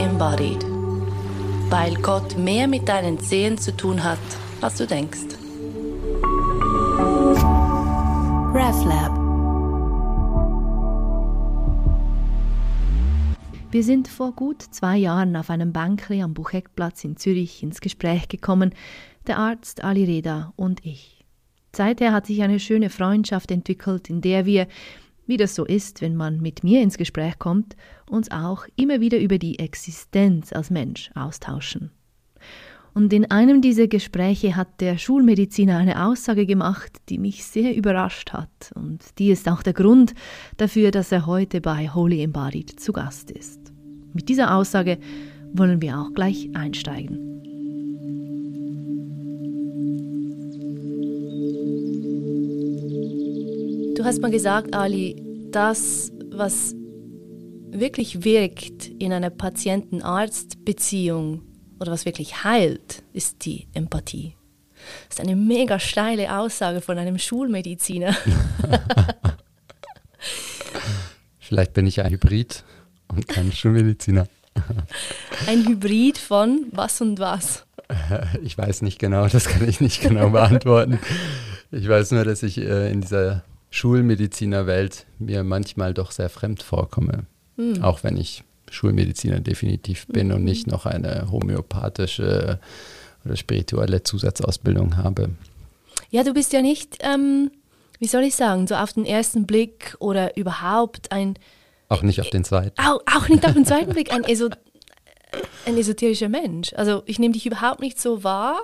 embodied. Weil Gott mehr mit deinen Zehen zu tun hat, als du denkst. RefLab Wir sind vor gut zwei Jahren auf einem Bankli am Bucheckplatz in Zürich ins Gespräch gekommen, der Arzt Ali Reda und ich. Seither hat sich eine schöne Freundschaft entwickelt, in der wir, wie das so ist, wenn man mit mir ins Gespräch kommt, uns auch immer wieder über die Existenz als Mensch austauschen. Und in einem dieser Gespräche hat der Schulmediziner eine Aussage gemacht, die mich sehr überrascht hat. Und die ist auch der Grund dafür, dass er heute bei Holy Embodied zu Gast ist. Mit dieser Aussage wollen wir auch gleich einsteigen. Du hast mal gesagt, Ali, das, was wirklich wirkt in einer Patienten-Arzt-Beziehung oder was wirklich heilt, ist die Empathie. Das ist eine mega steile Aussage von einem Schulmediziner. Vielleicht bin ich ein Hybrid und kein Schulmediziner. Ein Hybrid von was und was? Ich weiß nicht genau, das kann ich nicht genau beantworten. Ich weiß nur, dass ich äh, in dieser Schulmedizinerwelt mir manchmal doch sehr fremd vorkomme. Mhm. Auch wenn ich Schulmediziner definitiv bin mhm. und nicht noch eine homöopathische oder spirituelle Zusatzausbildung habe. Ja, du bist ja nicht, ähm, wie soll ich sagen, so auf den ersten Blick oder überhaupt ein. Auch nicht auf den zweiten. Auch, auch nicht auf den zweiten Blick ein, Eso ein esoterischer Mensch. Also ich nehme dich überhaupt nicht so wahr.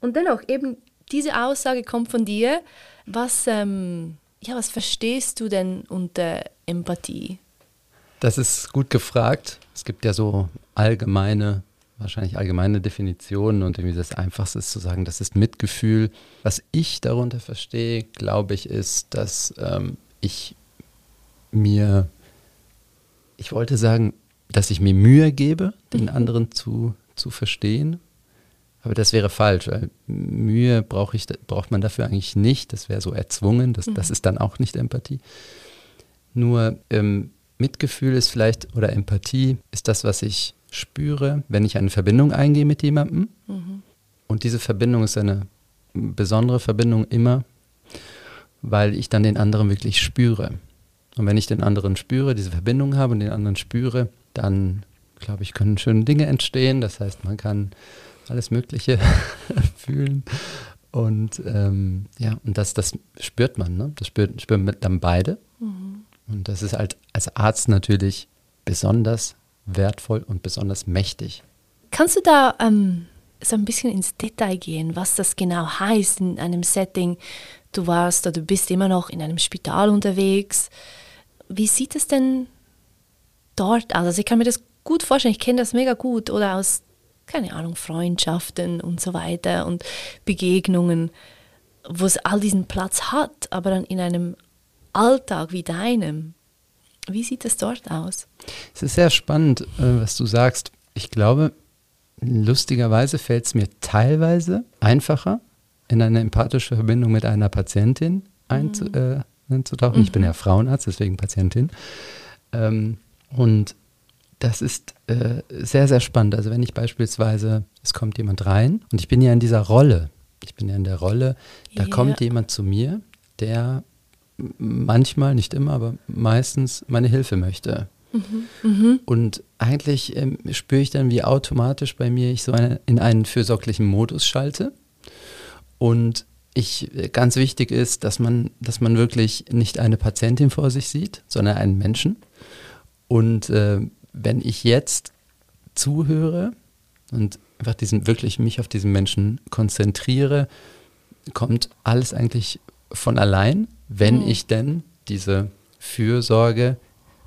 Und dennoch, eben diese Aussage kommt von dir. Was, ähm, ja, was verstehst du denn unter Empathie? Das ist gut gefragt. Es gibt ja so allgemeine, wahrscheinlich allgemeine Definitionen und irgendwie das Einfachste ist zu sagen, das ist Mitgefühl. Was ich darunter verstehe, glaube ich, ist, dass ähm, ich mir, ich wollte sagen, dass ich mir Mühe gebe, den mhm. anderen zu, zu verstehen. Aber das wäre falsch, weil Mühe brauch ich, braucht man dafür eigentlich nicht. Das wäre so erzwungen, das, mhm. das ist dann auch nicht Empathie. Nur ähm, Mitgefühl ist vielleicht, oder Empathie ist das, was ich spüre, wenn ich eine Verbindung eingehe mit jemandem. Mhm. Und diese Verbindung ist eine besondere Verbindung immer, weil ich dann den anderen wirklich spüre. Und wenn ich den anderen spüre, diese Verbindung habe und den anderen spüre, dann, glaube ich, können schöne Dinge entstehen. Das heißt, man kann alles Mögliche fühlen. Und ähm, ja, und das, das spürt man, ne? Das spürt, spüren dann beide. Mhm. Und das ist halt als Arzt natürlich besonders wertvoll und besonders mächtig. Kannst du da ähm, so ein bisschen ins Detail gehen, was das genau heißt in einem Setting? Du warst oder du bist immer noch in einem Spital unterwegs. Wie sieht es denn dort aus? Also ich kann mir das gut vorstellen, ich kenne das mega gut oder aus, keine Ahnung, Freundschaften und so weiter und Begegnungen, wo es all diesen Platz hat, aber dann in einem Alltag wie deinem. Wie sieht es dort aus? Es ist sehr spannend, äh, was du sagst. Ich glaube, lustigerweise fällt es mir teilweise einfacher, in eine empathische Verbindung mit einer Patientin einzutauchen. Mhm. Äh, ich bin ja Frauenarzt, deswegen Patientin. Ähm, und das ist äh, sehr, sehr spannend. Also wenn ich beispielsweise, es kommt jemand rein und ich bin ja in dieser Rolle, ich bin ja in der Rolle, da yeah. kommt jemand zu mir, der manchmal, nicht immer, aber meistens meine Hilfe möchte. Mhm. Mhm. Und eigentlich ähm, spüre ich dann, wie automatisch bei mir ich so eine, in einen fürsorglichen Modus schalte. Und ich, äh, ganz wichtig ist, dass man, dass man wirklich nicht eine Patientin vor sich sieht, sondern einen Menschen. Und äh, wenn ich jetzt zuhöre und einfach diesen, wirklich mich auf diesen Menschen konzentriere, kommt alles eigentlich von allein, wenn mhm. ich denn diese Fürsorge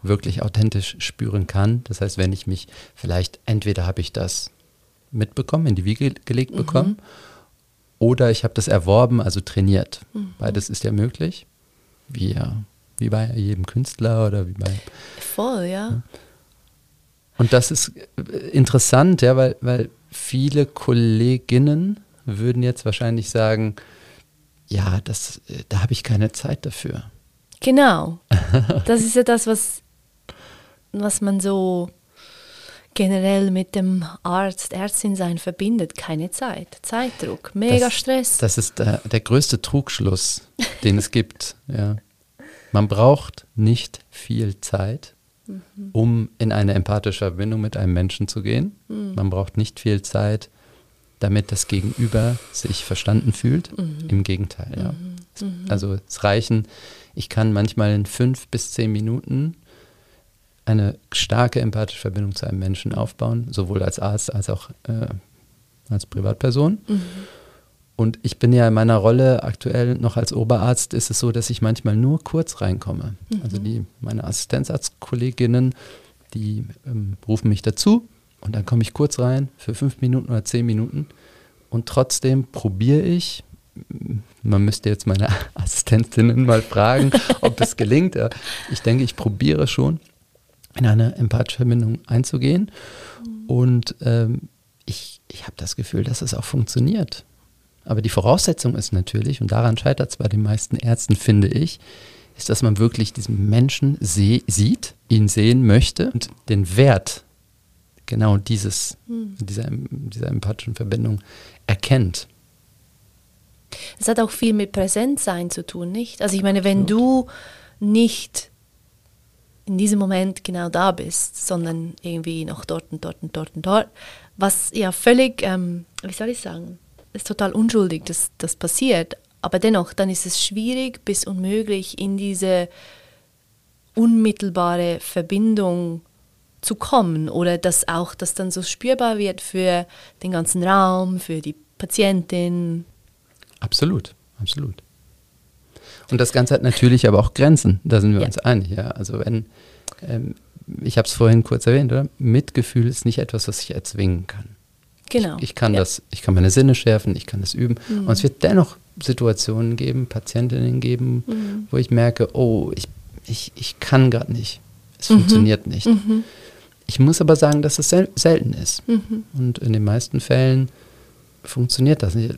wirklich authentisch spüren kann. Das heißt, wenn ich mich vielleicht, entweder habe ich das mitbekommen, in die Wiege gelegt mhm. bekommen, oder ich habe das erworben, also trainiert. Mhm. Beides ist ja möglich, wie ja wie bei jedem Künstler oder wie bei. Voll, ja. Und das ist äh, interessant, ja, weil, weil viele Kolleginnen würden jetzt wahrscheinlich sagen, ja, das, äh, da habe ich keine Zeit dafür. Genau. Das ist ja das, was, was man so generell mit dem Arzt, Ärztin sein verbindet. Keine Zeit, Zeitdruck, mega das, Stress. Das ist der, der größte Trugschluss, den es gibt. Ja. Man braucht nicht viel Zeit, mhm. um in eine empathische Verbindung mit einem Menschen zu gehen. Mhm. Man braucht nicht viel Zeit, damit das Gegenüber sich verstanden fühlt. Mhm. Im Gegenteil, ja. Mhm. Mhm. Also es reichen, ich kann manchmal in fünf bis zehn Minuten eine starke empathische Verbindung zu einem Menschen aufbauen, sowohl als Arzt als auch äh, als Privatperson. Und ich bin ja in meiner Rolle aktuell noch als Oberarzt, ist es so, dass ich manchmal nur kurz reinkomme. Mhm. Also die, meine Assistenzarztkolleginnen, die ähm, rufen mich dazu und dann komme ich kurz rein für fünf Minuten oder zehn Minuten. Und trotzdem probiere ich, man müsste jetzt meine Assistentinnen mal fragen, ob es gelingt. Ich denke, ich probiere schon, in eine empathische Verbindung einzugehen. Mhm. Und ähm, ich, ich habe das Gefühl, dass es auch funktioniert. Aber die Voraussetzung ist natürlich, und daran scheitert es bei den meisten Ärzten, finde ich, ist, dass man wirklich diesen Menschen sieht, ihn sehen möchte und den Wert genau dieses, mhm. dieser, dieser empathischen Verbindung erkennt. Es hat auch viel mit Präsenzsein zu tun, nicht? Also ich meine, wenn du nicht in diesem Moment genau da bist, sondern irgendwie noch dort und dort und dort und dort, was ja völlig, ähm, wie soll ich sagen, ist total unschuldig, dass das passiert, aber dennoch, dann ist es schwierig bis unmöglich in diese unmittelbare Verbindung zu kommen oder dass auch das dann so spürbar wird für den ganzen Raum, für die Patientin. Absolut, absolut. Und das Ganze hat natürlich aber auch Grenzen, da sind wir ja. uns einig. Ja? Also wenn, ähm, ich habe es vorhin kurz erwähnt, oder? Mitgefühl ist nicht etwas, was ich erzwingen kann. Genau. Ich, ich kann ja. das, ich kann meine Sinne schärfen, ich kann das üben. Mhm. Und es wird dennoch Situationen geben, Patientinnen geben, mhm. wo ich merke, oh, ich, ich, ich kann gerade nicht. Es mhm. funktioniert nicht. Mhm. Ich muss aber sagen, dass es sel selten ist. Mhm. Und in den meisten Fällen funktioniert das nicht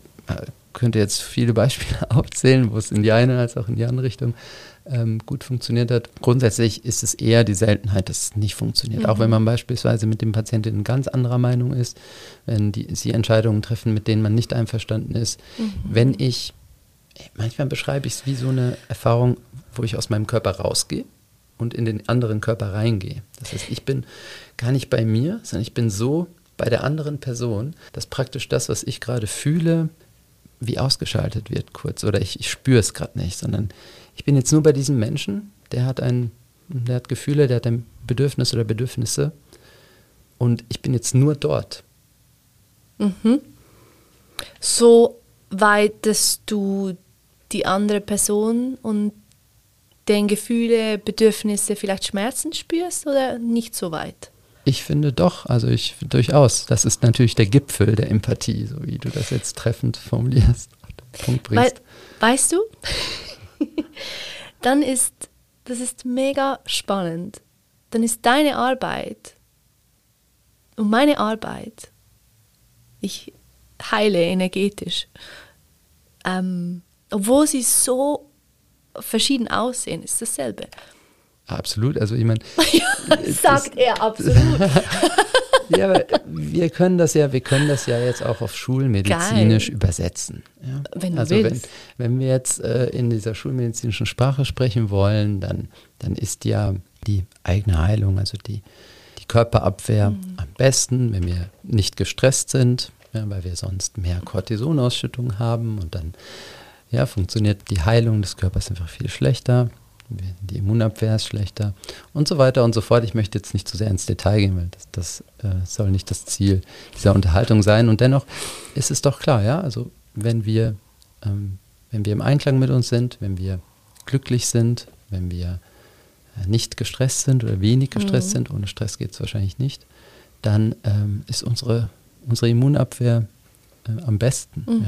könnte jetzt viele Beispiele aufzählen, wo es in die eine als auch in die andere Richtung ähm, gut funktioniert hat. Grundsätzlich ist es eher die Seltenheit, dass es nicht funktioniert. Mhm. Auch wenn man beispielsweise mit dem Patienten ganz anderer Meinung ist, wenn die, sie Entscheidungen treffen, mit denen man nicht einverstanden ist. Mhm. Wenn ich, manchmal beschreibe ich es wie so eine Erfahrung, wo ich aus meinem Körper rausgehe und in den anderen Körper reingehe. Das heißt, ich bin gar nicht bei mir, sondern ich bin so bei der anderen Person, dass praktisch das, was ich gerade fühle, wie ausgeschaltet wird kurz oder ich, ich spüre es gerade nicht, sondern ich bin jetzt nur bei diesem Menschen, der hat ein, der hat Gefühle, der hat ein Bedürfnis oder Bedürfnisse und ich bin jetzt nur dort. Mhm. So weit, dass du die andere Person und den Gefühle, Bedürfnisse, vielleicht Schmerzen spürst oder nicht so weit? Ich finde doch, also ich durchaus. Das ist natürlich der Gipfel der Empathie, so wie du das jetzt treffend formulierst. Punkt bringst. We weißt du, dann ist, das ist mega spannend. Dann ist deine Arbeit und meine Arbeit, ich heile energetisch, ähm, obwohl sie so verschieden aussehen, ist dasselbe. Absolut, also ich meine. Sagt er, absolut. ja, aber wir können das ja, wir können das ja jetzt auch auf schulmedizinisch Geil. übersetzen. Ja? Wenn also wenn, wenn wir jetzt äh, in dieser schulmedizinischen Sprache sprechen wollen, dann, dann ist ja die eigene Heilung, also die, die Körperabwehr mhm. am besten, wenn wir nicht gestresst sind, ja, weil wir sonst mehr Cortisonausschüttung haben und dann ja, funktioniert die Heilung des Körpers einfach viel schlechter die Immunabwehr ist schlechter und so weiter und so fort. Ich möchte jetzt nicht zu sehr ins Detail gehen, weil das, das äh, soll nicht das Ziel dieser Unterhaltung sein. Und dennoch ist es doch klar, ja, also wenn wir, ähm, wenn wir im Einklang mit uns sind, wenn wir glücklich sind, wenn wir äh, nicht gestresst sind oder wenig gestresst mhm. sind, ohne Stress geht es wahrscheinlich nicht, dann ähm, ist unsere, unsere Immunabwehr äh, am besten. Mhm.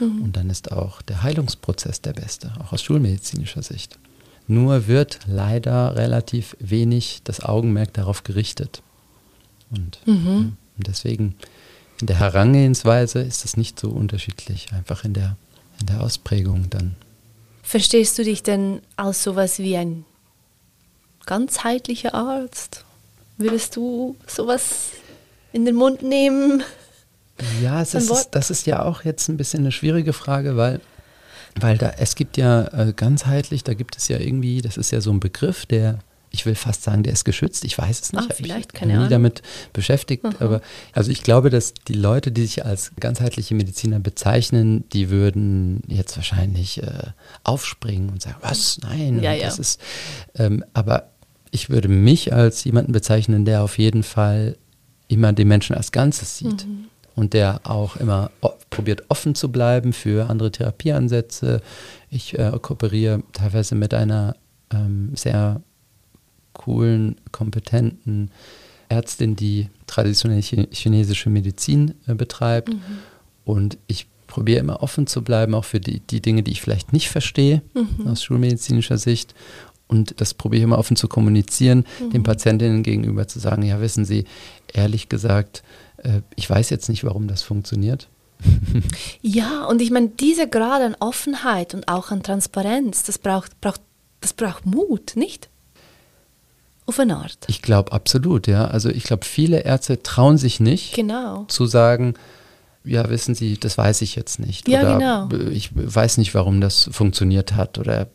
Ja. Mhm. Und dann ist auch der Heilungsprozess der beste, auch aus schulmedizinischer Sicht. Nur wird leider relativ wenig das Augenmerk darauf gerichtet. Und, mhm. deswegen in der Herangehensweise ist es nicht so unterschiedlich, einfach in der, in der Ausprägung dann. Verstehst du dich denn als sowas wie ein ganzheitlicher Arzt? Würdest du sowas in den Mund nehmen? Ja, ist, das ist ja auch jetzt ein bisschen eine schwierige Frage, weil, weil da, es gibt ja äh, ganzheitlich, da gibt es ja irgendwie, das ist ja so ein Begriff, der ich will fast sagen, der ist geschützt. Ich weiß es nicht. Ah, vielleicht, ich keine nie Ahnung. damit beschäftigt. Aha. Aber also ich glaube, dass die Leute, die sich als ganzheitliche Mediziner bezeichnen, die würden jetzt wahrscheinlich äh, aufspringen und sagen, was? Nein, Ja, ja. das ist. Ähm, aber ich würde mich als jemanden bezeichnen, der auf jeden Fall immer den Menschen als Ganzes sieht. Mhm. Und der auch immer probiert offen zu bleiben für andere Therapieansätze. Ich äh, kooperiere teilweise mit einer ähm, sehr coolen, kompetenten Ärztin, die traditionelle Chi- chinesische Medizin äh, betreibt. Mhm. Und ich probiere immer offen zu bleiben, auch für die, die Dinge, die ich vielleicht nicht verstehe Mhm. aus schulmedizinischer Sicht. Und das probiere ich immer offen zu kommunizieren, Mhm. den Patientinnen gegenüber zu sagen, ja, wissen Sie, ehrlich gesagt, äh, ich weiß jetzt nicht, warum das funktioniert. Ja, und ich meine, dieser Grad an Offenheit und auch an Transparenz, das braucht, braucht, das braucht Mut, nicht? Auf eine Art. Ich glaube absolut, ja. Also ich glaube, viele Ärzte trauen sich nicht Genau. zu sagen, ja, wissen Sie, das weiß ich jetzt nicht. Ja, oder genau. ich weiß nicht, warum das funktioniert hat. Oder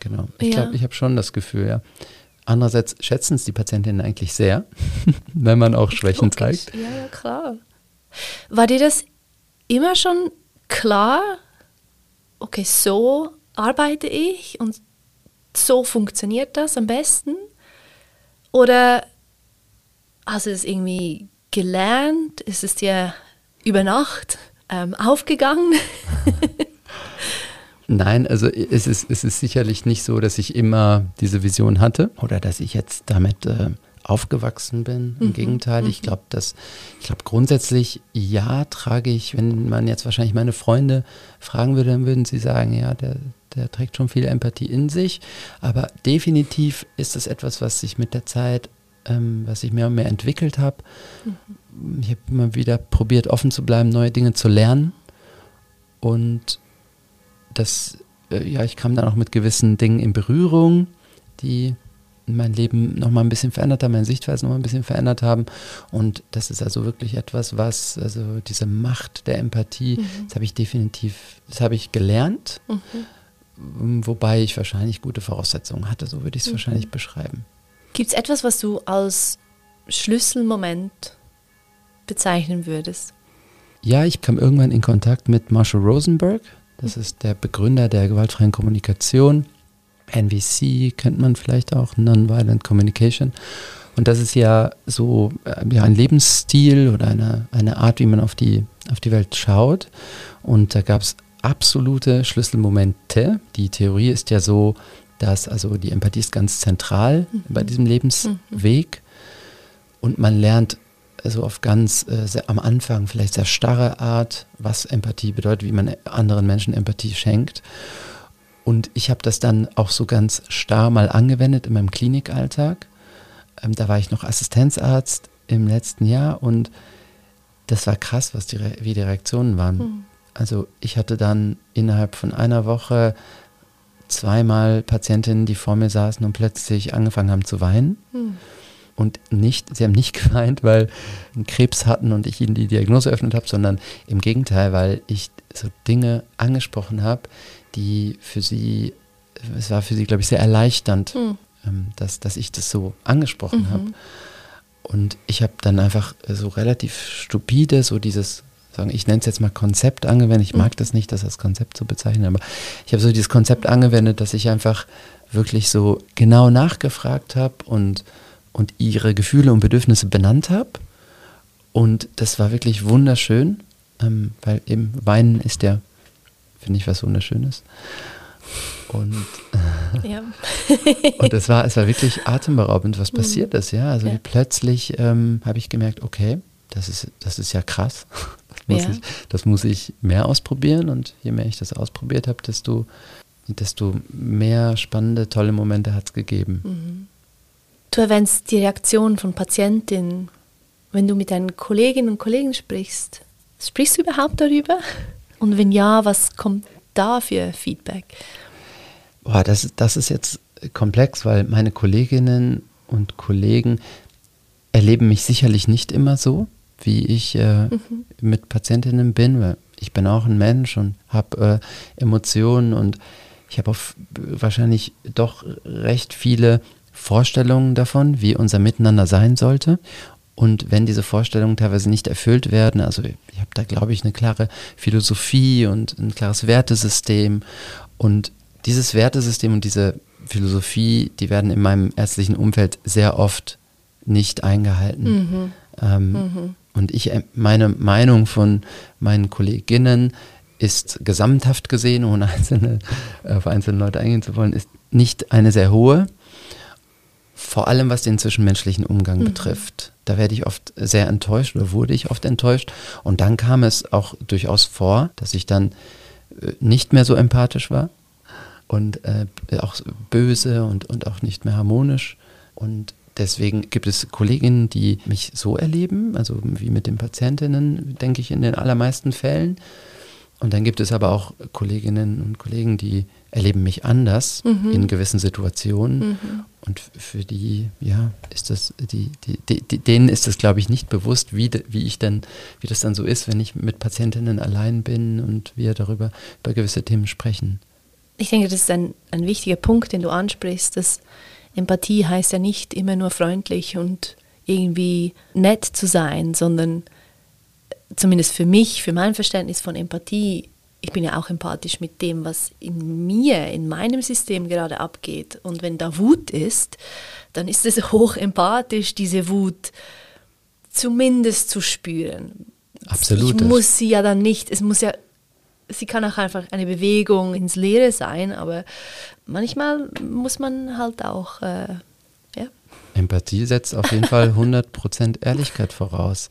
genau. Ich Ja. glaube, ich habe schon das Gefühl, ja. Andererseits schätzen es die Patientinnen eigentlich sehr, wenn man auch Schwächen Logisch. zeigt. Ja, ja, klar. War dir das immer schon klar, okay, so arbeite ich und so funktioniert das am besten? Oder hast du es irgendwie gelernt? Ist es dir über Nacht ähm, aufgegangen? Nein, also es ist, es ist sicherlich nicht so, dass ich immer diese Vision hatte oder dass ich jetzt damit äh, aufgewachsen bin. Im Gegenteil, ich glaube, dass ich glaube grundsätzlich ja trage ich, wenn man jetzt wahrscheinlich meine Freunde fragen würde, dann würden sie sagen, ja, der, der trägt schon viel Empathie in sich. Aber definitiv ist das etwas, was sich mit der Zeit, ähm, was ich mehr und mehr entwickelt habe. Ich habe immer wieder probiert, offen zu bleiben, neue Dinge zu lernen. Und das, äh, ja, ich kam dann auch mit gewissen Dingen in Berührung, die mein Leben nochmal ein bisschen verändert haben, meine Sichtweise nochmal ein bisschen verändert haben. Und das ist also wirklich etwas, was, also diese Macht der Empathie, das habe ich definitiv, das habe ich gelernt, ähm, wobei ich wahrscheinlich gute Voraussetzungen hatte, so würde ich es wahrscheinlich beschreiben. Gibt es etwas, was du als Schlüsselmoment bezeichnen würdest? Ja, ich kam irgendwann in Kontakt mit Marshall Rosenberg. Das ist der Begründer der gewaltfreien Kommunikation. NVC kennt man vielleicht auch, Nonviolent Communication. Und das ist ja so äh, ja, ein Lebensstil oder eine, eine Art, wie man auf die, auf die Welt schaut. Und da gab es absolute Schlüsselmomente. Die Theorie ist ja so, dass also die Empathie ist ganz zentral bei diesem Lebensweg. Und man lernt also auf ganz äh, sehr, am Anfang vielleicht sehr starre Art, was Empathie bedeutet, wie man anderen Menschen Empathie schenkt. Und ich habe das dann auch so ganz starr mal angewendet in meinem Klinikalltag. Ähm, da war ich noch Assistenzarzt im letzten Jahr und das war krass, was die, Re- wie die Reaktionen waren. Also ich hatte dann innerhalb von einer Woche zweimal Patientinnen, die vor mir saßen und plötzlich angefangen haben zu weinen. Und nicht, sie haben nicht geweint, weil sie einen Krebs hatten und ich ihnen die Diagnose eröffnet habe, sondern im Gegenteil, weil ich so Dinge angesprochen habe, die für sie, es war für sie, glaube ich, sehr erleichternd, ähm, dass, dass ich das so angesprochen habe. Und ich habe dann einfach so relativ stupide, so dieses, sagen, ich nenne es jetzt mal Konzept angewendet. Ich mag das nicht, das als Konzept zu bezeichnen, aber ich habe so dieses Konzept angewendet, dass ich einfach wirklich so genau nachgefragt habe und, und ihre Gefühle und Bedürfnisse benannt habe. Und das war wirklich wunderschön, ähm, weil eben Weinen ist ja, finde ich, was Wunderschönes. Und Ja. und es war, es war wirklich atemberaubend, was passiert ist, ja. Also Ja. plötzlich ähm, habe ich gemerkt, okay, das ist, das ist ja krass. Das muss, Ja. ich, das muss ich mehr ausprobieren und je mehr ich das ausprobiert habe, desto, desto mehr spannende, tolle Momente hat es gegeben. Du erwähnst die Reaktion von Patientinnen, wenn du mit deinen Kolleginnen und Kollegen sprichst. Sprichst du überhaupt darüber? Und wenn ja, was kommt da für Feedback? Boah, das, ist- das ist jetzt komplex, weil meine Kolleginnen und Kollegen erleben mich sicherlich nicht immer so, wie ich äh, mhm. mit Patientinnen bin, weil ich bin auch ein Mensch und habe äh, Emotionen und ich habe wahrscheinlich doch recht viele Vorstellungen davon, wie unser Miteinander sein sollte. Und wenn diese Vorstellungen teilweise nicht erfüllt werden, also ich habe da, glaube ich, eine klare Philosophie und ein klares Wertesystem. Und dieses Wertesystem und diese Philosophie, die werden in meinem ärztlichen Umfeld sehr oft nicht eingehalten. Mhm. Ähm, mhm. Und ich, äh, meine Meinung von meinen Kolleginnen ist gesamthaft gesehen, ohne einzelne, auf einzelne Leute eingehen zu wollen, ist nicht eine sehr hohe. Vor allem was den zwischenmenschlichen Umgang mhm. betrifft. Da werde ich oft sehr enttäuscht oder wurde ich oft enttäuscht. Und dann kam es auch durchaus vor, dass ich dann äh, nicht mehr so empathisch war und äh, auch böse und, und auch nicht mehr harmonisch. Und deswegen gibt es Kolleginnen, die mich so erleben, also wie mit den Patientinnen, denke ich in den allermeisten Fällen. Und dann gibt es aber auch Kolleginnen und Kollegen, die erleben mich anders mhm. in gewissen Situationen. Mhm. Und für die, ja, ist das, die, die, die, denen ist das, glaube ich, nicht bewusst, wie, wie ich dann, wie das dann so ist, wenn ich mit Patientinnen allein bin und wir darüber über gewisse Themen sprechen. Ich denke, das ist ein, ein wichtiger Punkt, den du ansprichst, dass Empathie heißt ja nicht immer nur freundlich und irgendwie nett zu sein, sondern zumindest für mich, für mein Verständnis von Empathie, ich bin ja auch empathisch mit dem, was in mir, in meinem System gerade abgeht. Und wenn da Wut ist, dann ist es hoch empathisch, diese Wut zumindest zu spüren. Absolut. Ich muss sie ja dann nicht, es muss ja, sie kann auch einfach eine Bewegung ins Leere sein, aber manchmal muss man halt auch, äh, ja. Empathie setzt auf jeden Fall 100% Ehrlichkeit voraus.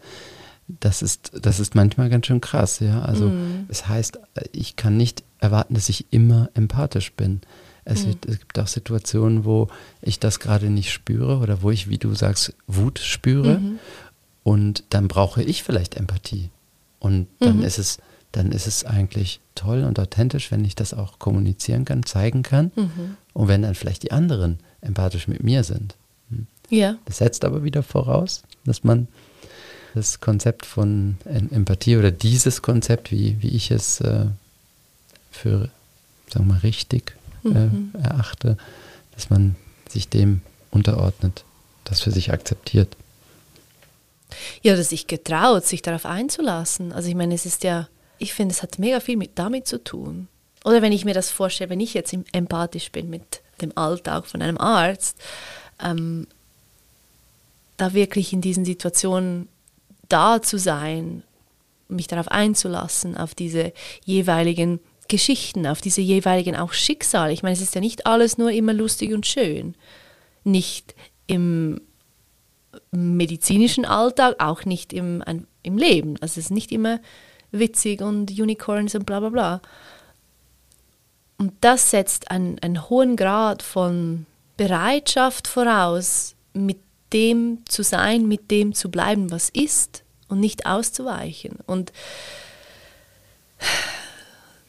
Das ist, das ist manchmal ganz schön krass, ja. Also mm. es heißt, ich kann nicht erwarten, dass ich immer empathisch bin. Es, mm. wird, es gibt auch Situationen, wo ich das gerade nicht spüre oder wo ich, wie du sagst, Wut spüre. Mhm. Und dann brauche ich vielleicht Empathie. Und dann mhm. ist es, dann ist es eigentlich toll und authentisch, wenn ich das auch kommunizieren kann, zeigen kann. Mhm. Und wenn dann vielleicht die anderen empathisch mit mir sind. Hm. Ja. Das setzt aber wieder voraus, dass man das Konzept von Empathie oder dieses Konzept, wie, wie ich es äh, für, sagen wir mal, richtig äh, mhm. erachte, dass man sich dem unterordnet, das für sich akzeptiert. Ja, dass sich getraut, sich darauf einzulassen. Also ich meine, es ist ja, ich finde, es hat mega viel mit damit zu tun. Oder wenn ich mir das vorstelle, wenn ich jetzt empathisch bin mit dem Alltag von einem Arzt, ähm, da wirklich in diesen Situationen da zu sein, mich darauf einzulassen, auf diese jeweiligen Geschichten, auf diese jeweiligen auch Schicksale. Ich meine, es ist ja nicht alles nur immer lustig und schön. Nicht im medizinischen Alltag, auch nicht im, im Leben. Also es ist nicht immer witzig und Unicorns und bla bla bla. Und das setzt einen, einen hohen Grad von Bereitschaft voraus, mit dem zu sein, mit dem zu bleiben, was ist und nicht auszuweichen. Und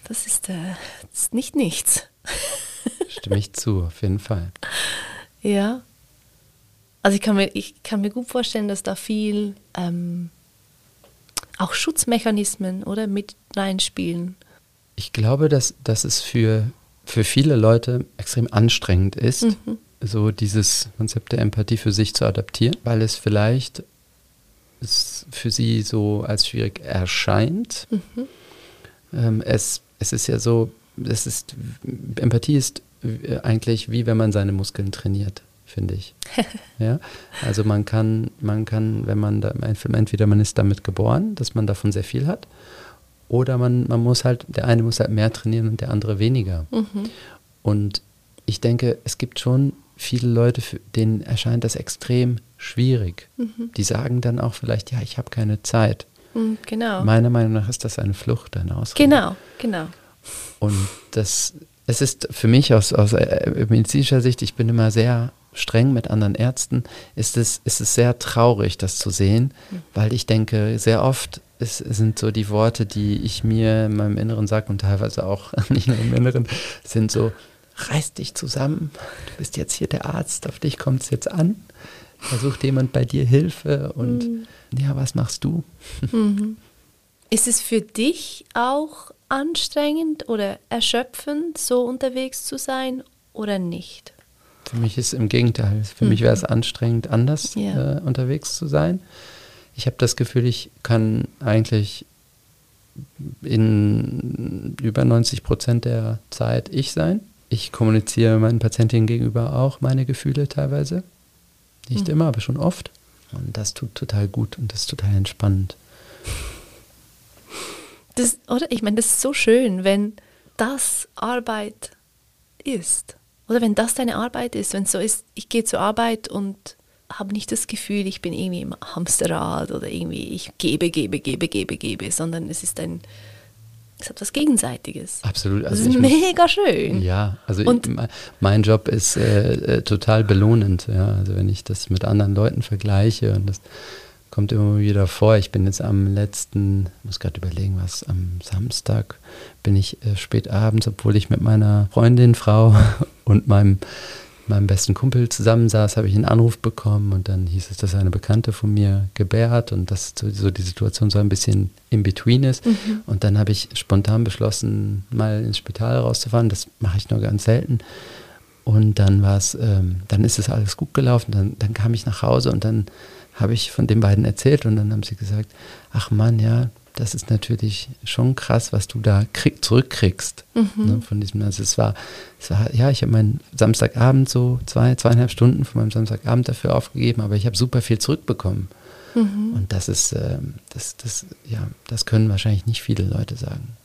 das ist, äh, das ist nicht nichts. Stimme ich zu, auf jeden Fall. Ja. Also ich kann mir, ich kann mir gut vorstellen, dass da viel ähm, auch Schutzmechanismen oder mit reinspielen. Ich glaube, dass, dass es für, für viele Leute extrem anstrengend ist, mhm so dieses Konzept der Empathie für sich zu adaptieren, weil es vielleicht es für sie so als schwierig erscheint. Mhm. Ähm, es, es ist ja so, es ist, Empathie ist eigentlich wie wenn man seine Muskeln trainiert, finde ich. ja? Also man kann, man kann, wenn man da, entweder man ist damit geboren, dass man davon sehr viel hat, oder man, man muss halt, der eine muss halt mehr trainieren und der andere weniger. Mhm. Und ich denke, es gibt schon viele Leute, denen erscheint das extrem schwierig. Mhm. Die sagen dann auch vielleicht, ja, ich habe keine Zeit. Mhm, genau. Meiner Meinung nach ist das eine Flucht, eine Ausrede. Genau, genau. Und das, es ist für mich aus, aus äh, medizinischer Sicht, ich bin immer sehr streng mit anderen Ärzten, ist es, ist es sehr traurig, das zu sehen, mhm. weil ich denke, sehr oft es sind so die Worte, die ich mir in meinem Inneren sage und teilweise auch nicht nur im Inneren, sind so, reiß dich zusammen, du bist jetzt hier der Arzt, auf dich kommt es jetzt an. Da sucht jemand bei dir Hilfe und mhm. ja, was machst du? Mhm. Ist es für dich auch anstrengend oder erschöpfend, so unterwegs zu sein oder nicht? Für mich ist im Gegenteil. Für mhm. mich wäre es anstrengend, anders ja. äh, unterwegs zu sein. Ich habe das Gefühl, ich kann eigentlich in über 90 Prozent der Zeit ich sein. Ich kommuniziere meinen Patientinnen gegenüber auch meine Gefühle teilweise. Nicht mhm. immer, aber schon oft. Und das tut total gut und das ist total entspannend. Das, oder? Ich meine, das ist so schön, wenn das Arbeit ist. Oder wenn das deine Arbeit ist, wenn es so ist, ich gehe zur Arbeit und habe nicht das Gefühl, ich bin irgendwie im Hamsterrad oder irgendwie ich gebe, gebe, gebe, gebe, gebe, sondern es ist ein es hat was Gegenseitiges. Absolut. Also das ist mega schön. Ja, also ich, mein Job ist äh, äh, total belohnend. Ja. Also wenn ich das mit anderen Leuten vergleiche und das kommt immer wieder vor. Ich bin jetzt am letzten, muss gerade überlegen, was, am Samstag bin ich äh, spät abends, obwohl ich mit meiner Freundin, Frau und meinem meinem besten Kumpel zusammensaß, habe ich einen Anruf bekommen und dann hieß es, dass eine Bekannte von mir gebärt und dass so die Situation so ein bisschen in between ist. Mhm. Und dann habe ich spontan beschlossen, mal ins Spital rauszufahren. Das mache ich nur ganz selten. Und dann war es, ähm, dann ist es alles gut gelaufen. Dann, dann kam ich nach Hause und dann habe ich von den beiden erzählt und dann haben sie gesagt, ach Mann, ja, das ist natürlich schon krass, was du da krieg, zurückkriegst. Mhm. Ne, von diesem, also es war, es war ja, ich habe meinen Samstagabend so zwei, zweieinhalb Stunden von meinem Samstagabend dafür aufgegeben, aber ich habe super viel zurückbekommen. Mhm. Und das ist, äh, das, das, ja, das können wahrscheinlich nicht viele Leute sagen.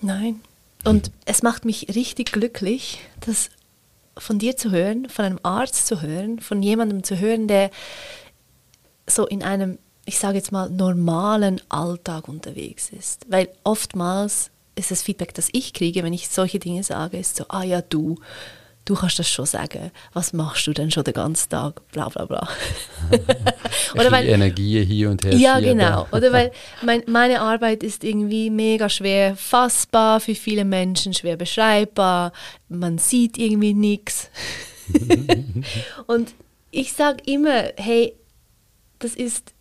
Nein. Und mhm. es macht mich richtig glücklich, das von dir zu hören, von einem Arzt zu hören, von jemandem zu hören, der so in einem ich sage jetzt mal, normalen Alltag unterwegs ist. Weil oftmals ist das Feedback, das ich kriege, wenn ich solche Dinge sage, ist so, ah ja, du, du kannst das schon sagen. Was machst du denn schon den ganzen Tag? Bla bla bla. Oder weil, Energie hier und her. Ja, genau. Oder weil mein, meine Arbeit ist irgendwie mega schwer fassbar für viele Menschen, schwer beschreibbar. Man sieht irgendwie nichts. Und ich sage immer, hey, das ist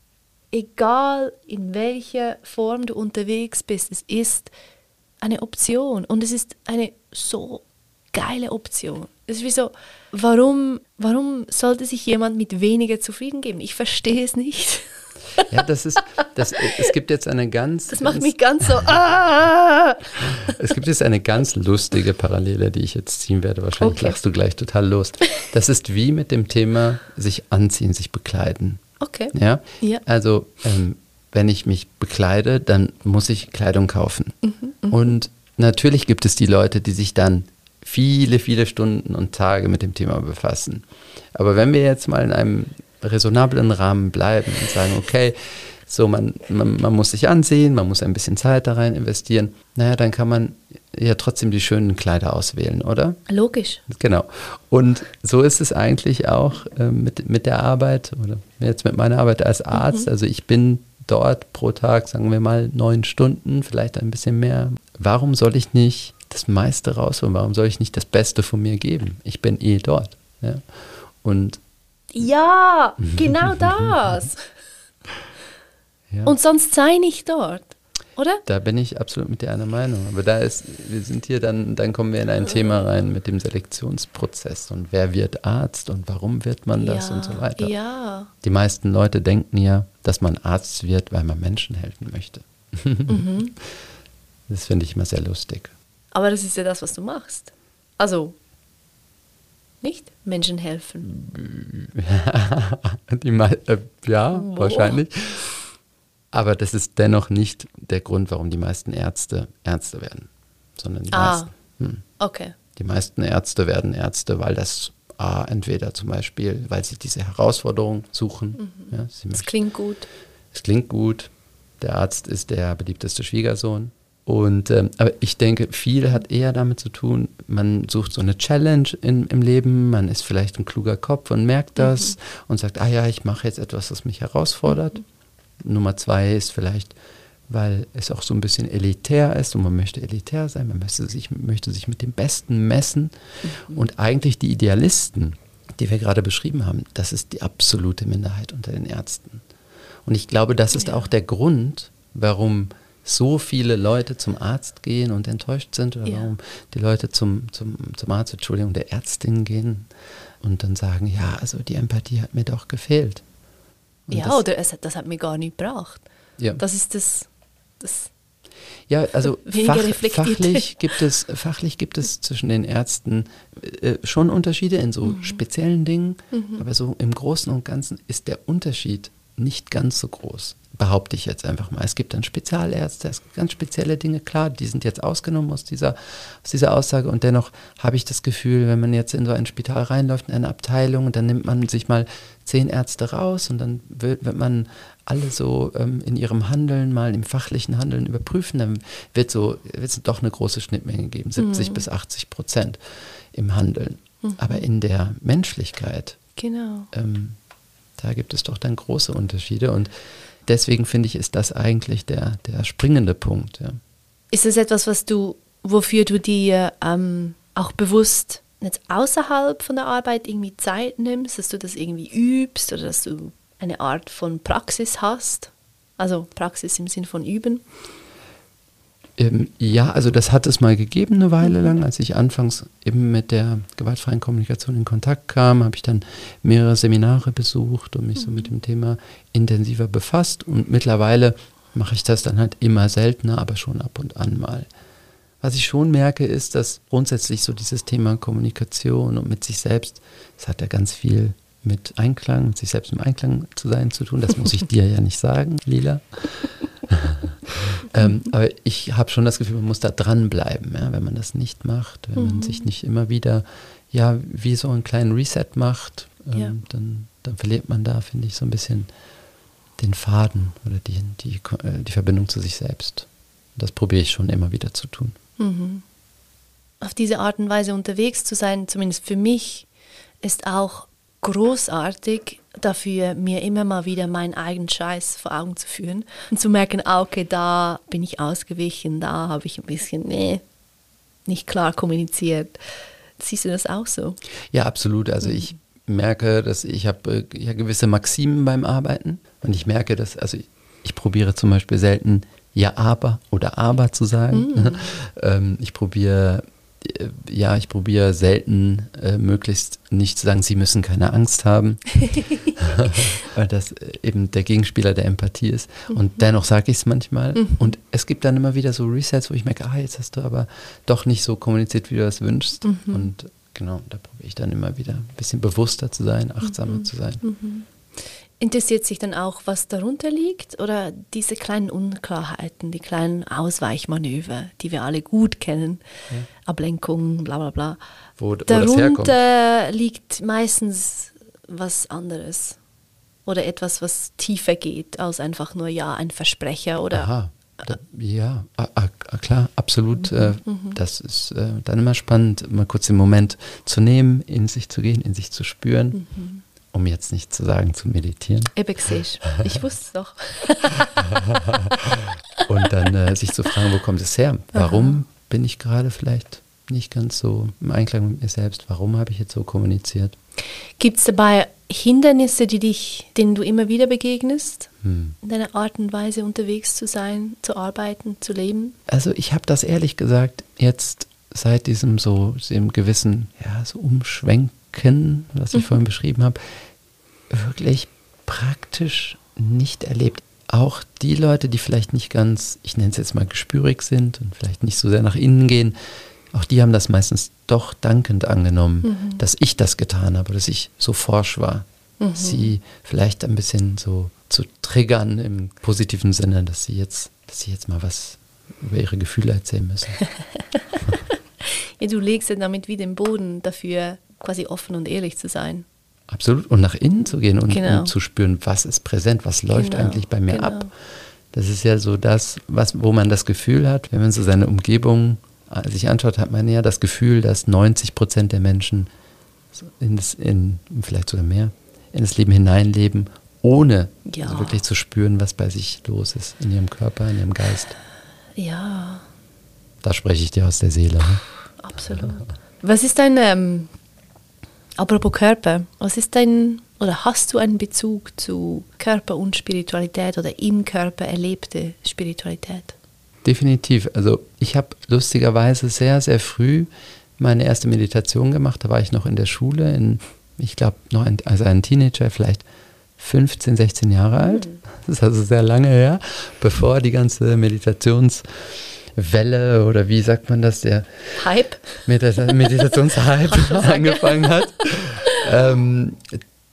egal in welcher Form du unterwegs bist, es ist eine Option und es ist eine so geile Option. Es ist wie so, warum, warum sollte sich jemand mit weniger zufrieden geben? Ich verstehe es nicht. Ja, das ist, das, es gibt jetzt eine ganz. Das macht ganz, mich ganz so. Ah! Es gibt jetzt eine ganz lustige Parallele, die ich jetzt ziehen werde. Wahrscheinlich okay. lachst du gleich total los. Das ist wie mit dem Thema sich anziehen, sich bekleiden. Okay. Ja. ja. Also, ähm, wenn ich mich bekleide, dann muss ich Kleidung kaufen. Mhm, mh. Und natürlich gibt es die Leute, die sich dann viele, viele Stunden und Tage mit dem Thema befassen. Aber wenn wir jetzt mal in einem resonablen Rahmen bleiben und sagen, okay, so man, man, man muss sich ansehen, man muss ein bisschen Zeit da rein investieren, naja, dann kann man ja trotzdem die schönen Kleider auswählen, oder? Logisch. Genau. Und so ist es eigentlich auch äh, mit, mit der Arbeit oder jetzt mit meiner Arbeit als Arzt. Mhm. Also ich bin dort pro Tag, sagen wir mal, neun Stunden, vielleicht ein bisschen mehr. Warum soll ich nicht das meiste rausholen? Warum soll ich nicht das Beste von mir geben? Ich bin eh dort. Ja? Und ja, genau das. Ja. Und sonst sei nicht dort oder? Da bin ich absolut mit dir einer Meinung. Aber da ist, wir sind hier dann, dann kommen wir in ein Thema rein mit dem Selektionsprozess und wer wird Arzt und warum wird man das ja, und so weiter. Ja. Die meisten Leute denken ja, dass man Arzt wird, weil man Menschen helfen möchte. Mhm. Das finde ich immer sehr lustig. Aber das ist ja das, was du machst. Also, nicht? Menschen helfen. Die, äh, ja, wahrscheinlich. Aber das ist dennoch nicht der Grund, warum die meisten Ärzte Ärzte werden, sondern die ah, meisten. Hm. Okay. Die meisten Ärzte werden Ärzte, weil das A, entweder zum Beispiel, weil sie diese Herausforderung suchen. Mhm. Ja, es klingt gut. Es klingt gut. Der Arzt ist der beliebteste Schwiegersohn. Und ähm, aber ich denke, viel hat eher damit zu tun, man sucht so eine Challenge in, im Leben, man ist vielleicht ein kluger Kopf und merkt das mhm. und sagt, ah ja, ich mache jetzt etwas, das mich herausfordert. Mhm. Nummer zwei ist vielleicht, weil es auch so ein bisschen elitär ist und man möchte elitär sein, man möchte sich, möchte sich mit dem Besten messen. Mhm. Und eigentlich die Idealisten, die wir gerade beschrieben haben, das ist die absolute Minderheit unter den Ärzten. Und ich glaube, das ist ja. auch der Grund, warum so viele Leute zum Arzt gehen und enttäuscht sind oder ja. warum die Leute zum, zum, zum Arzt, Entschuldigung, der Ärztin gehen und dann sagen, ja, also die Empathie hat mir doch gefehlt. Und ja, das, oder es, das hat mir gar nicht gebracht. Ja. Das ist das, das ja, also fach, fachlich, gibt es, fachlich gibt es zwischen den Ärzten äh, schon Unterschiede in so mhm. speziellen Dingen, mhm. aber so im Großen und Ganzen ist der Unterschied nicht ganz so groß behaupte ich jetzt einfach mal. Es gibt dann Spezialärzte, es gibt ganz spezielle Dinge, klar, die sind jetzt ausgenommen aus dieser, aus dieser Aussage und dennoch habe ich das Gefühl, wenn man jetzt in so ein Spital reinläuft, in eine Abteilung, dann nimmt man sich mal zehn Ärzte raus und dann wird, wird man alle so ähm, in ihrem Handeln, mal im fachlichen Handeln überprüfen, dann wird so, wird es doch eine große Schnittmenge geben, 70 mhm. bis 80 Prozent im Handeln. Mhm. Aber in der Menschlichkeit, genau. Ähm, da gibt es doch dann große Unterschiede und deswegen finde ich, ist das eigentlich der, der springende Punkt. Ja. Ist es etwas, was du, wofür du dir ähm, auch bewusst jetzt außerhalb von der Arbeit irgendwie Zeit nimmst, dass du das irgendwie übst oder dass du eine Art von Praxis hast? Also Praxis im Sinn von Üben? Ähm, ja, also das hat es mal gegeben eine Weile lang. Als ich anfangs eben mit der gewaltfreien Kommunikation in Kontakt kam, habe ich dann mehrere Seminare besucht und mich so mit dem Thema intensiver befasst. Und mittlerweile mache ich das dann halt immer seltener, aber schon ab und an mal. Was ich schon merke, ist, dass grundsätzlich so dieses Thema Kommunikation und mit sich selbst, das hat ja ganz viel mit Einklang, mit sich selbst im Einklang zu sein zu tun. Das muss ich dir ja nicht sagen, Lila. ähm, aber ich habe schon das Gefühl, man muss da dranbleiben, ja, wenn man das nicht macht, wenn mhm. man sich nicht immer wieder, ja, wie so einen kleinen Reset macht, ähm, ja. dann, dann verliert man da, finde ich, so ein bisschen den Faden oder die, die, äh, die Verbindung zu sich selbst. Das probiere ich schon immer wieder zu tun. Mhm. Auf diese Art und Weise unterwegs zu sein, zumindest für mich, ist auch großartig dafür, mir immer mal wieder meinen eigenen Scheiß vor Augen zu führen und zu merken, ah, okay, da bin ich ausgewichen, da habe ich ein bisschen nee, nicht klar kommuniziert. Siehst du das auch so? Ja, absolut. Also ich merke, dass ich habe äh, ja gewisse Maximen beim Arbeiten und ich merke, dass, also ich, ich probiere zum Beispiel selten ja, aber oder aber zu sagen. Mm. ähm, ich probiere ja, ich probiere selten äh, möglichst nicht zu sagen, sie müssen keine Angst haben, weil das äh, eben der Gegenspieler der Empathie ist. Und mhm. dennoch sage ich es manchmal. Mhm. Und es gibt dann immer wieder so Resets, wo ich merke, ah, jetzt hast du aber doch nicht so kommuniziert, wie du das wünschst. Mhm. Und genau, da probiere ich dann immer wieder ein bisschen bewusster zu sein, achtsamer mhm. zu sein. Mhm. Interessiert sich dann auch, was darunter liegt oder diese kleinen Unklarheiten, die kleinen Ausweichmanöver, die wir alle gut kennen, ja. Ablenkung, bla bla bla. Wo, wo darunter liegt meistens was anderes oder etwas, was tiefer geht als einfach nur ja ein Versprecher oder. Aha. Da, ja, ah, ah, klar, absolut. Mhm. Äh, mhm. Das ist äh, dann immer spannend, mal kurz den Moment zu nehmen, in sich zu gehen, in sich zu spüren. Mhm um jetzt nicht zu sagen, zu meditieren. Ebexig. Ich wusste es doch. und dann äh, sich zu fragen, wo kommt es her? Warum Aha. bin ich gerade vielleicht nicht ganz so im Einklang mit mir selbst? Warum habe ich jetzt so kommuniziert? Gibt es dabei Hindernisse, die dich, denen du immer wieder begegnest, hm. in deiner Art und Weise unterwegs zu sein, zu arbeiten, zu leben? Also ich habe das ehrlich gesagt jetzt seit diesem so dem gewissen ja so Umschwenk kennen, was ich mhm. vorhin beschrieben habe, wirklich praktisch nicht erlebt. Auch die Leute, die vielleicht nicht ganz, ich nenne es jetzt mal gespürig sind und vielleicht nicht so sehr nach innen gehen, auch die haben das meistens doch dankend angenommen, mhm. dass ich das getan habe, dass ich so forsch war. Mhm. Sie vielleicht ein bisschen so zu triggern im positiven Sinne, dass sie jetzt, dass sie jetzt mal was über ihre Gefühle erzählen müssen. ja, du legst ja damit wie den Boden dafür, quasi offen und ehrlich zu sein. Absolut. Und nach innen zu gehen und, genau. und zu spüren, was ist präsent, was läuft genau. eigentlich bei mir genau. ab. Das ist ja so das, was, wo man das Gefühl hat, wenn man so seine Umgebung äh, sich anschaut, hat man ja das Gefühl, dass 90 Prozent der Menschen in, das, in vielleicht sogar mehr in das Leben hineinleben, ohne ja. also wirklich zu spüren, was bei sich los ist, in ihrem Körper, in ihrem Geist. Ja. Da spreche ich dir aus der Seele. Ne? Absolut. Was ist dein ähm, Apropos Körper, was ist dein oder hast du einen Bezug zu Körper und Spiritualität oder im Körper erlebte Spiritualität? Definitiv. Also ich habe lustigerweise sehr, sehr früh meine erste Meditation gemacht. Da war ich noch in der Schule, in, ich glaube, noch ein, also ein Teenager, vielleicht 15, 16 Jahre alt. Mhm. Das ist also sehr lange her, bevor die ganze Meditationswelle oder wie sagt man das, der Hype, Meditationshype angefangen hat. Ähm,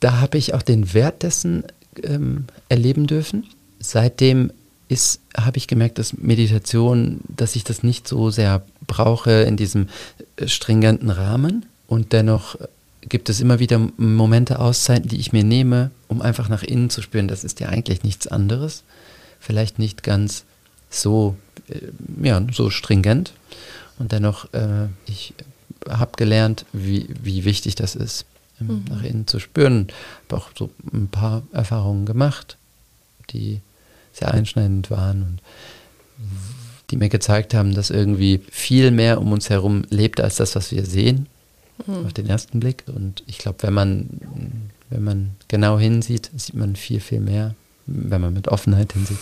da habe ich auch den Wert dessen ähm, erleben dürfen. Seitdem habe ich gemerkt, dass Meditation, dass ich das nicht so sehr brauche in diesem äh, stringenten Rahmen. Und dennoch gibt es immer wieder Momente, Auszeiten, die ich mir nehme, um einfach nach innen zu spüren, das ist ja eigentlich nichts anderes. Vielleicht nicht ganz so, ja, so stringent. Und dennoch, äh, ich habe gelernt, wie, wie wichtig das ist, mhm. nach innen zu spüren. Habe auch so ein paar Erfahrungen gemacht, die sehr einschneidend waren und die mir gezeigt haben, dass irgendwie viel mehr um uns herum lebt als das, was wir sehen mhm. auf den ersten Blick. Und ich glaube, wenn man, wenn man genau hinsieht, sieht man viel, viel mehr, wenn man mit Offenheit hinsieht,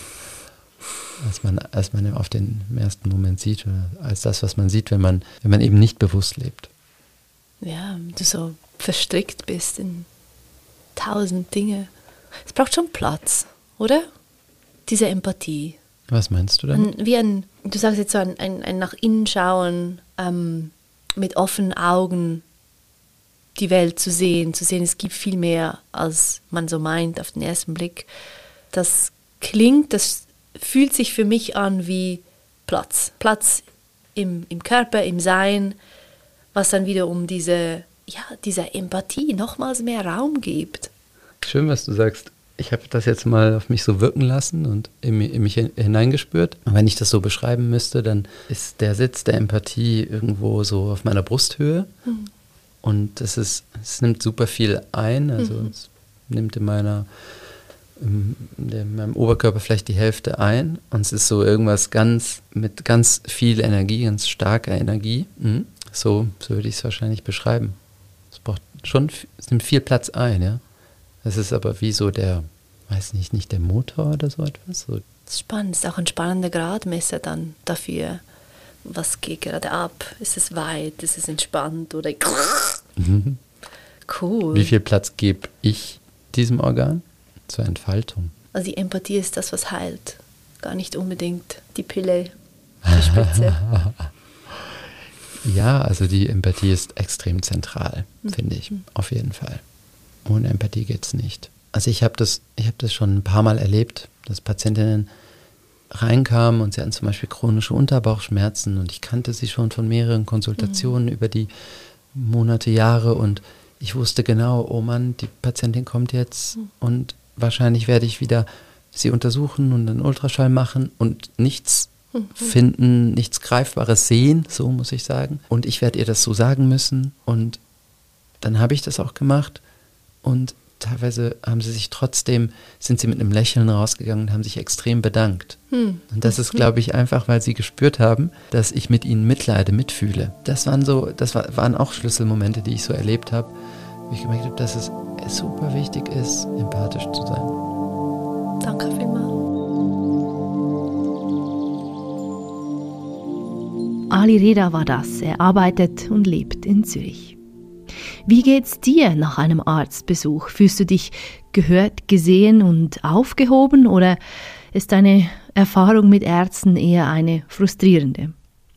als man, als man auf den ersten Moment sieht oder als das, was man sieht, wenn man, wenn man eben nicht bewusst lebt. Ja, du so verstrickt bist in tausend Dinge. Es braucht schon Platz, oder? Diese Empathie. Was meinst du denn? Wie ein, du sagst jetzt so ein, ein, ein nach innen schauen, ähm, mit offenen Augen die Welt zu sehen, zu sehen, es gibt viel mehr, als man so meint auf den ersten Blick. Das klingt, das fühlt sich für mich an wie Platz. Platz im, im Körper, im Sein, was dann wieder um diese ja, dieser Empathie nochmals mehr Raum gibt. Schön, was du sagst. Ich habe das jetzt mal auf mich so wirken lassen und in, in mich hineingespürt. Und wenn ich das so beschreiben müsste, dann ist der Sitz der Empathie irgendwo so auf meiner Brusthöhe. Mhm. Und es, ist, es nimmt super viel ein. Also mhm. es nimmt in meiner in, in meinem Oberkörper vielleicht die Hälfte ein. Und es ist so irgendwas ganz mit ganz viel Energie, ganz starker Energie. Mhm. So, so würde ich es wahrscheinlich beschreiben braucht schon, es nimmt viel Platz ein, ja. Es ist aber wie so der, weiß nicht, nicht der Motor oder so etwas. So. Das ist spannend, ist auch ein spannender Gradmesser dann dafür, was geht gerade ab. Ist es weit, ist es entspannt oder mhm. cool. Wie viel Platz gebe ich diesem Organ zur Entfaltung? Also die Empathie ist das, was heilt, gar nicht unbedingt die Pille, die Spitze. Ja, also die Empathie ist extrem zentral, mhm. finde ich, auf jeden Fall. Ohne Empathie geht es nicht. Also ich habe das, hab das schon ein paar Mal erlebt, dass Patientinnen reinkamen und sie hatten zum Beispiel chronische Unterbauchschmerzen und ich kannte sie schon von mehreren Konsultationen mhm. über die Monate, Jahre und ich wusste genau, oh Mann, die Patientin kommt jetzt mhm. und wahrscheinlich werde ich wieder sie untersuchen und einen Ultraschall machen und nichts finden, nichts Greifbares sehen, so muss ich sagen. Und ich werde ihr das so sagen müssen. Und dann habe ich das auch gemacht. Und teilweise haben sie sich trotzdem, sind sie mit einem Lächeln rausgegangen und haben sich extrem bedankt. Hm. Und das ist, glaube ich, einfach, weil sie gespürt haben, dass ich mit ihnen mitleide, mitfühle. Das waren so, das war, waren auch Schlüsselmomente, die ich so erlebt habe, wo ich gemerkt habe, dass es super wichtig ist, empathisch zu sein. Danke vielmals. Ali Reda war das. Er arbeitet und lebt in Zürich. Wie geht's dir nach einem Arztbesuch? Fühlst du dich gehört, gesehen und aufgehoben oder ist deine Erfahrung mit Ärzten eher eine frustrierende?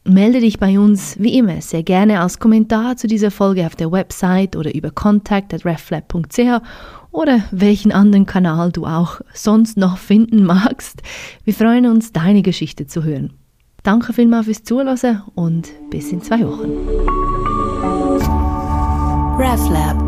Melde dich bei uns wie immer sehr gerne als Kommentar zu dieser Folge auf der Website oder über contact@reflab.ch oder welchen anderen Kanal du auch sonst noch finden magst. Wir freuen uns, deine Geschichte zu hören. Danke vielmals fürs Zuhören und bis in zwei Wochen. RefLab